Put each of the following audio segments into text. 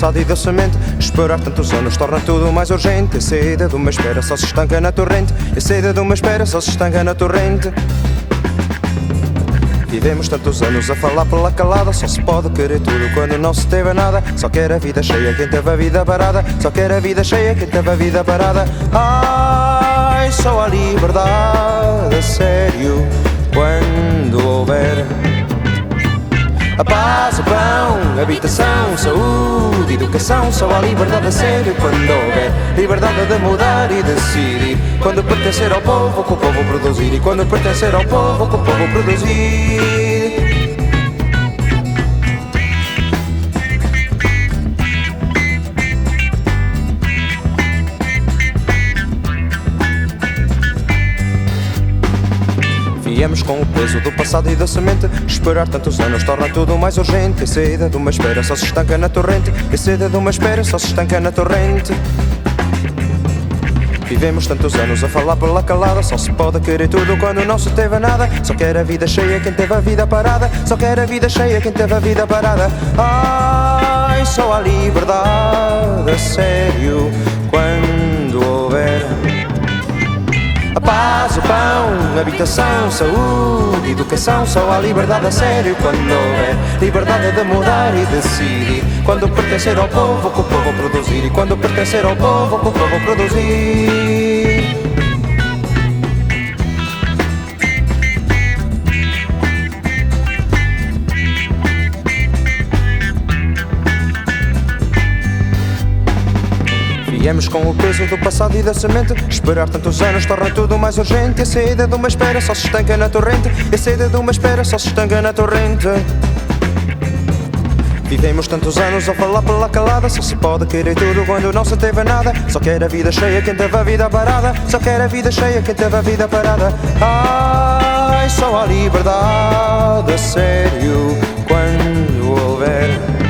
passado e da semente Esperar tantos anos torna tudo mais urgente. A saída de uma espera só se estanca na torrente. A saída de uma espera só se estanca na torrente. Vivemos tantos anos a falar pela calada. Só se pode querer tudo quando não se teve nada. Só quer a vida cheia quem teve a vida parada. Só quer a vida cheia quem teve a vida parada. Ai, só a liberdade a sério Quando houver a paz, o pão, habitação, saúde, educação Só a liberdade a sério quando houver Liberdade de mudar e decidir. Quando pertencer ao povo, com o povo produzir E quando pertencer ao povo, com o povo produzir Viemos com o peso do passado e da semente. Esperar tantos anos torna tudo mais urgente. A saída de uma espera só se estanca na torrente. A saída de uma espera só se estanca na torrente. Vivemos tantos anos a falar pela calada Só se pode querer tudo quando não se teve nada Só quer a vida cheia quem teve a vida parada Só quer a vida cheia quem teve a vida parada Ai, só a liberdade a sério paz, o pão, habitação, saúde, educação Só a liberdade a sério quando houver Liberdade de mudar e decidir. Quando pertencer ao povo, que o povo produzir E quando pertencer ao povo, que o povo produzir Viemos com o peso do passado e da semente. Esperar tantos anos torna tudo mais urgente. E a saída de uma espera só se estanca na torrente. E a saída de uma espera só se estanca na torrente. Vivemos tantos anos a falar pela calada. Só se pode querer tudo quando não se teve nada. Só quer a vida cheia quem teve a vida parada. Só quer a vida cheia quem teve a vida parada. Ai, só a liberdade a sério Quando houver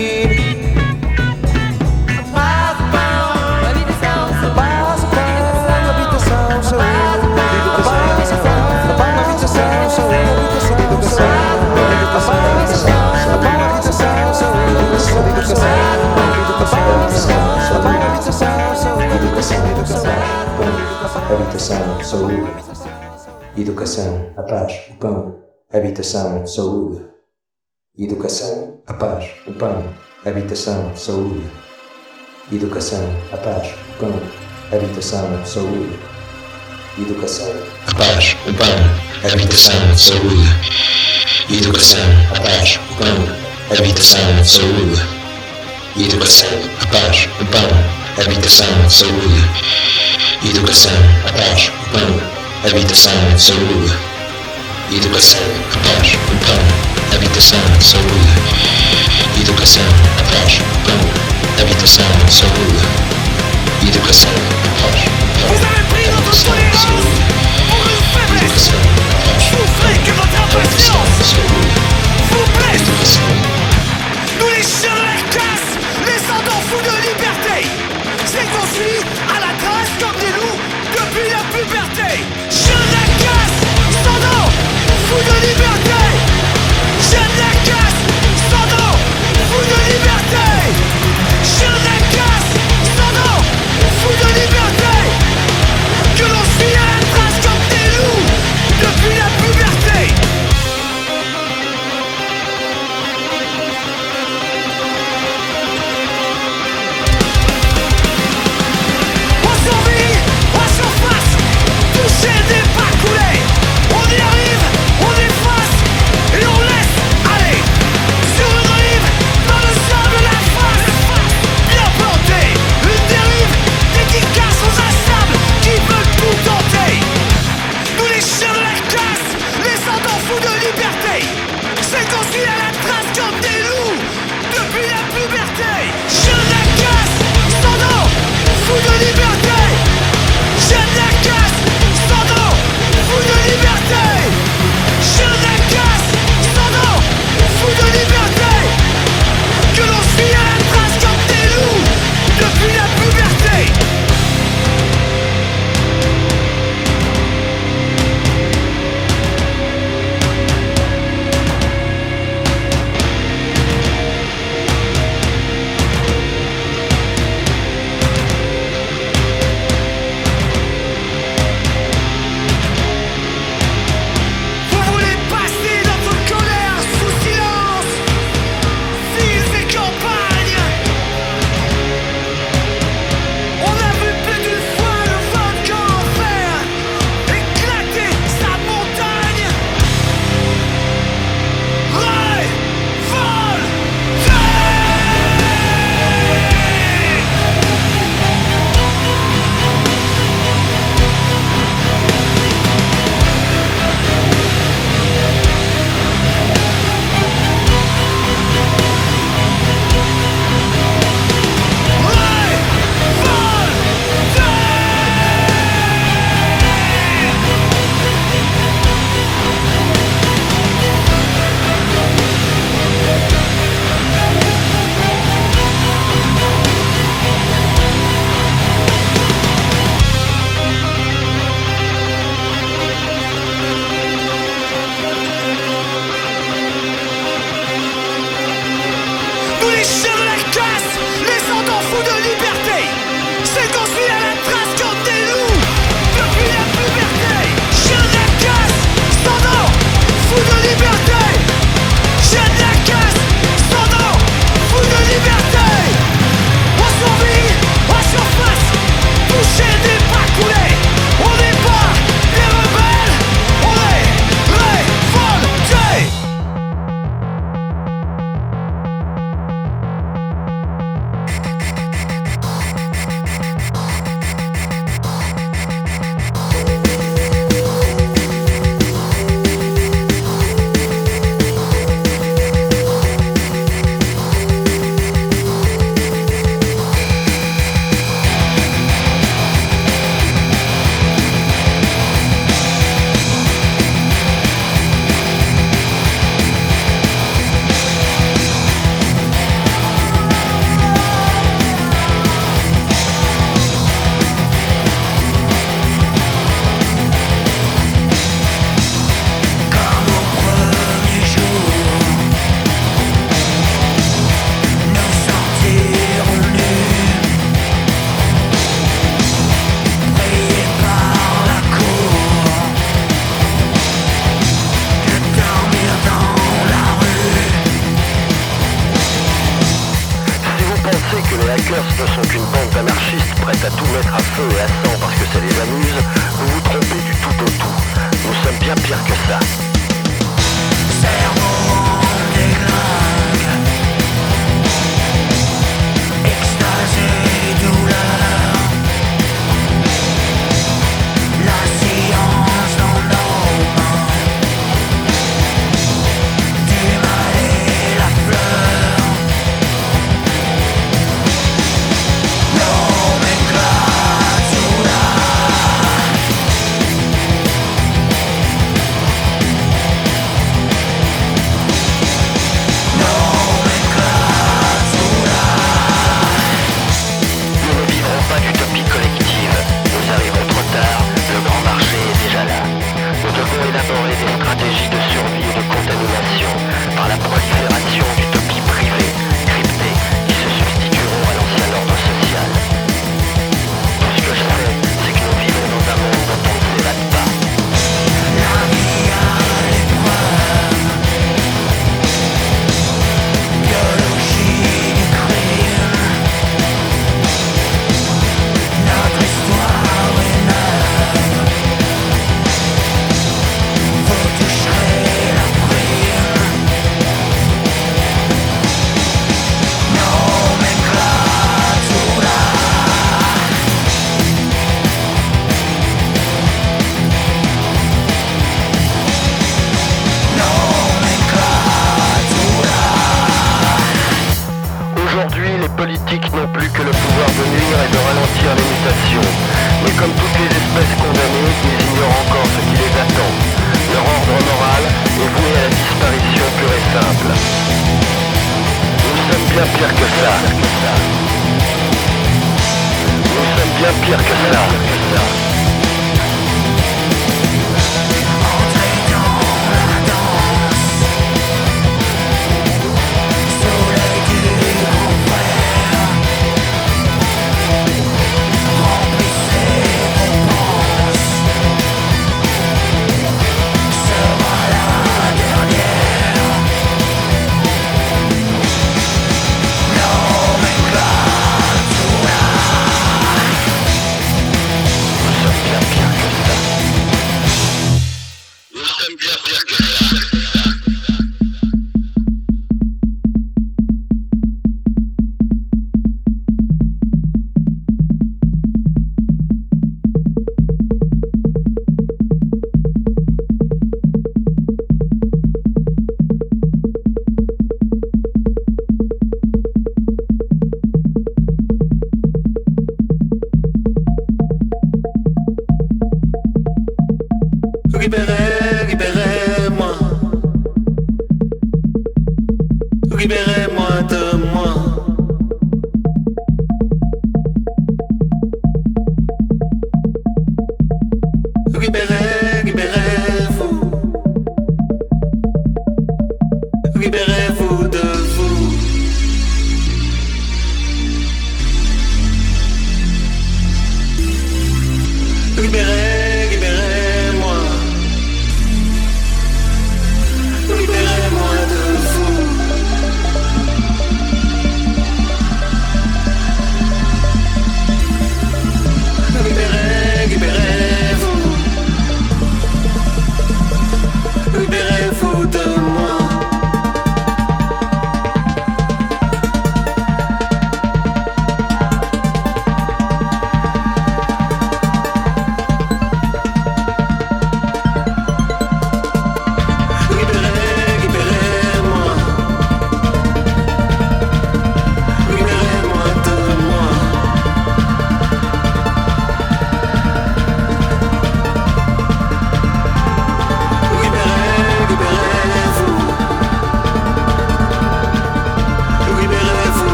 habitação, saúde, educação, a paz, o pão, habitação, saúde, educação, a paz, o pão, habitação, saúde, educação, a paz, o pão, habitação, saúde, educação, a paz, o pão, habitação, saúde, educação, a paz, o pão, habitação, saúde, educação, a paz, o pão, habitação, saúde, educação, paz, pão, habitação, saúde, educação, paz, pão, habitação, saúde, educação, paz, pão, habitação, saúde, educação, paz, pão, habitação, saúde, educação, paz, pão, habitação, saúde, Construit à la trace comme des loups depuis la puberté. De la casse, nom, fous de liberté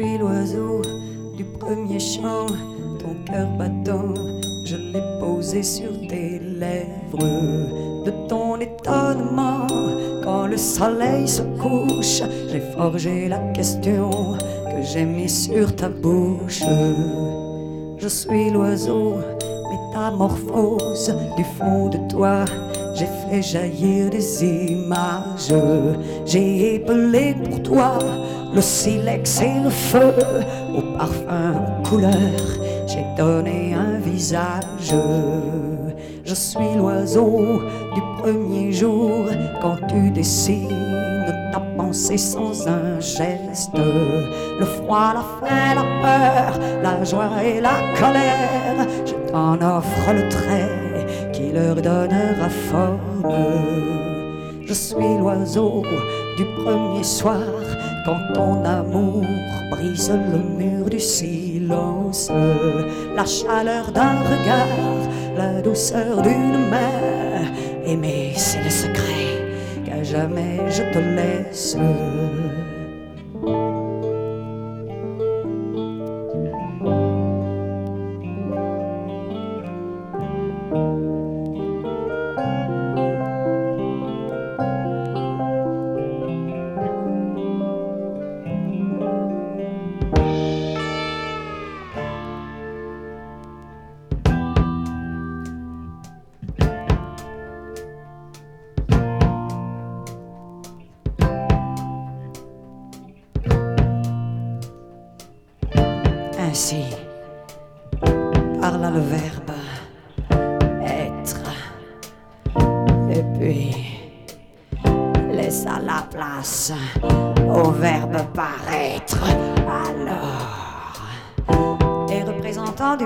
suis l'oiseau du premier chant, ton cœur battant, je l'ai posé sur tes lèvres. De ton étonnement, quand le soleil se couche, j'ai forgé la question que j'ai mise sur ta bouche. Je suis l'oiseau métamorphose du fond de toi. J'ai fait jaillir des images. J'ai épelé pour toi le silex et le feu. Au parfum, aux couleurs, j'ai donné un visage. Je suis l'oiseau du premier jour quand tu dessines ta pensée sans un geste. Le froid, la faim, la peur, la joie et la colère. Je t'en offre le trait qui leur donnera forme. Je suis l'oiseau du premier soir quand ton amour brise le mur du silence. La chaleur d'un regard, la douceur d'une main. Aimer, c'est le secret qu'à jamais je te laisse.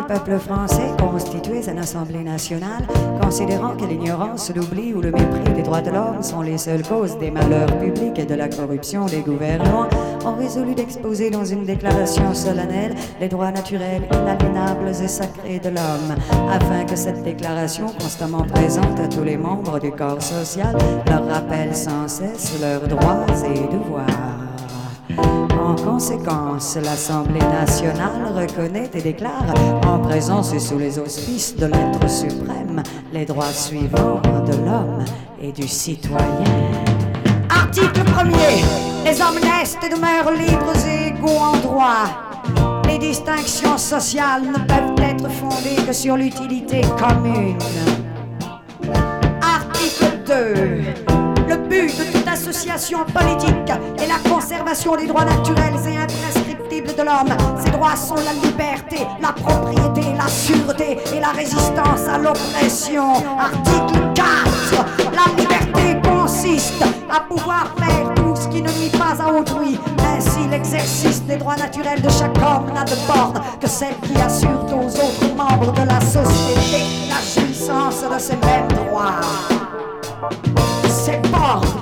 Du peuple français constitués à l'Assemblée nationale, considérant que l'ignorance, l'oubli ou le mépris des droits de l'homme sont les seules causes des malheurs publics et de la corruption des gouvernements, ont résolu d'exposer dans une déclaration solennelle les droits naturels, inaliénables et sacrés de l'homme, afin que cette déclaration, constamment présente à tous les membres du corps social, leur rappelle sans cesse leurs droits et devoirs. En conséquence, l'Assemblée nationale reconnaît et déclare, en présence et sous les auspices de l'être suprême, les droits suivants de l'homme et du citoyen. Article 1er. Les hommes naissent et demeurent libres et égaux en droit. Les distinctions sociales ne peuvent être fondées que sur l'utilité commune. Article 2. Le but de toute association politique est la conservation des droits naturels et imprescriptibles de l'homme. Ces droits sont la liberté, la propriété, la sûreté et la résistance à l'oppression. Article 4. La liberté consiste à pouvoir faire tout ce qui ne nuit pas à autrui. Ainsi, l'exercice des droits naturels de chaque homme n'a de borne que celle qui assure aux autres membres de la société la jouissance de ces mêmes droits. Ces bornes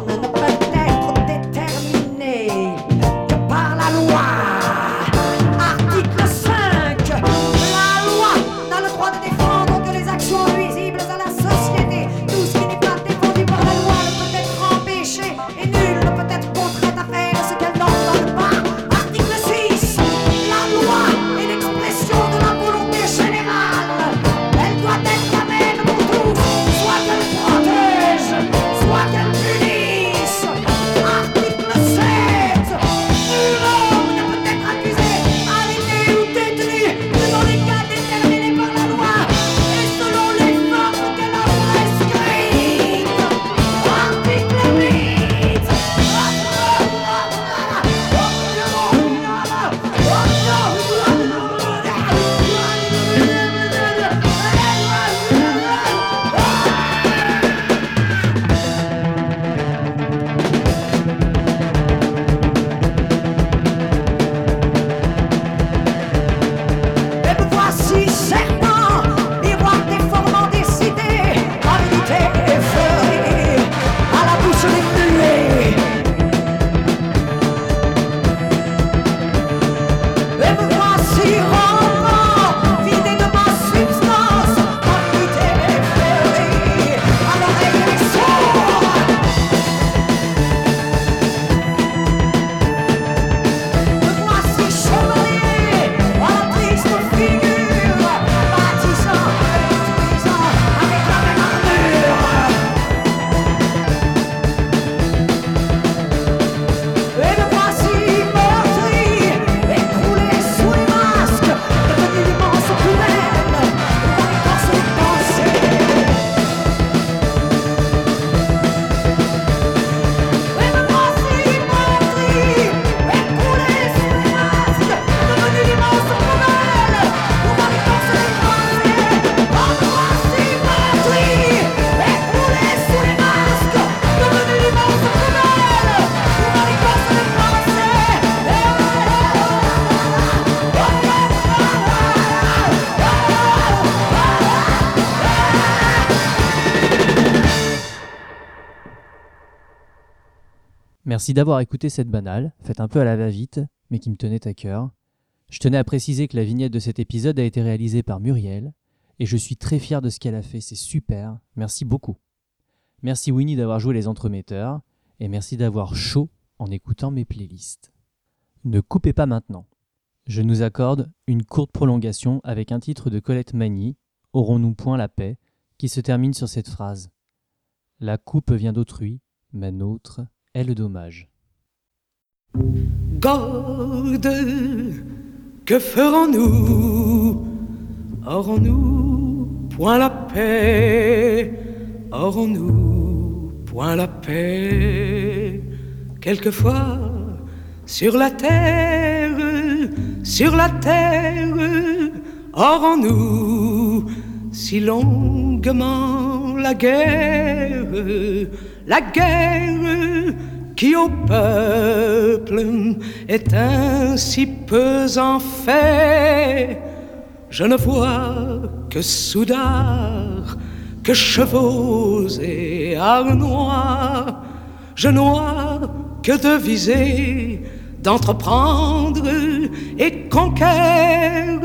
Merci d'avoir écouté cette banale, faite un peu à la va-vite, mais qui me tenait à cœur. Je tenais à préciser que la vignette de cet épisode a été réalisée par Muriel, et je suis très fier de ce qu'elle a fait, c'est super, merci beaucoup. Merci Winnie d'avoir joué les entremetteurs, et merci d'avoir chaud en écoutant mes playlists. Ne coupez pas maintenant. Je nous accorde une courte prolongation avec un titre de Colette Magny, Aurons-nous point la paix, qui se termine sur cette phrase. La coupe vient d'autrui, ma nôtre est le dommage. Garde, que ferons-nous? Aurons-nous point la paix? Aurons-nous point la paix? Quelquefois, sur la terre, sur la terre, aurons-nous si longuement la guerre, la guerre qui au peuple est ainsi peu en fait. Je ne vois que soudards, que chevaux et harnois. Je n'ois que de viser, d'entreprendre et conquérir.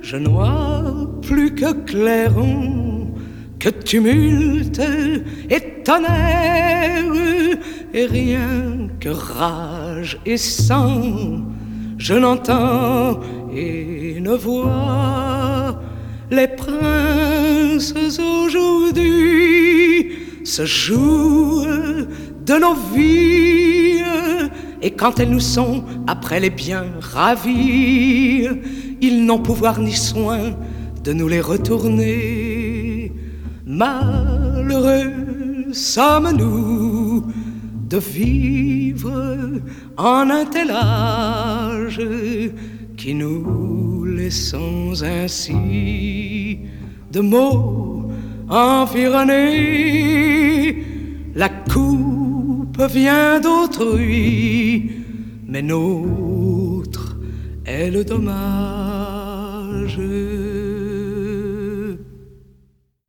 Je n'ois plus que clairon, que tumulte et tonnerre, et rien que rage et sang. Je n'entends et ne vois les princes aujourd'hui se jouent de nos vies. Et quand elles nous sont, après les biens ravis, ils n'ont pouvoir ni soin de nous les retourner. Malheureux sommes-nous de vivre en un tel âge qui nous laissons ainsi de mots environnés? La coupe vient d'autrui, mais nôtre est le dommage.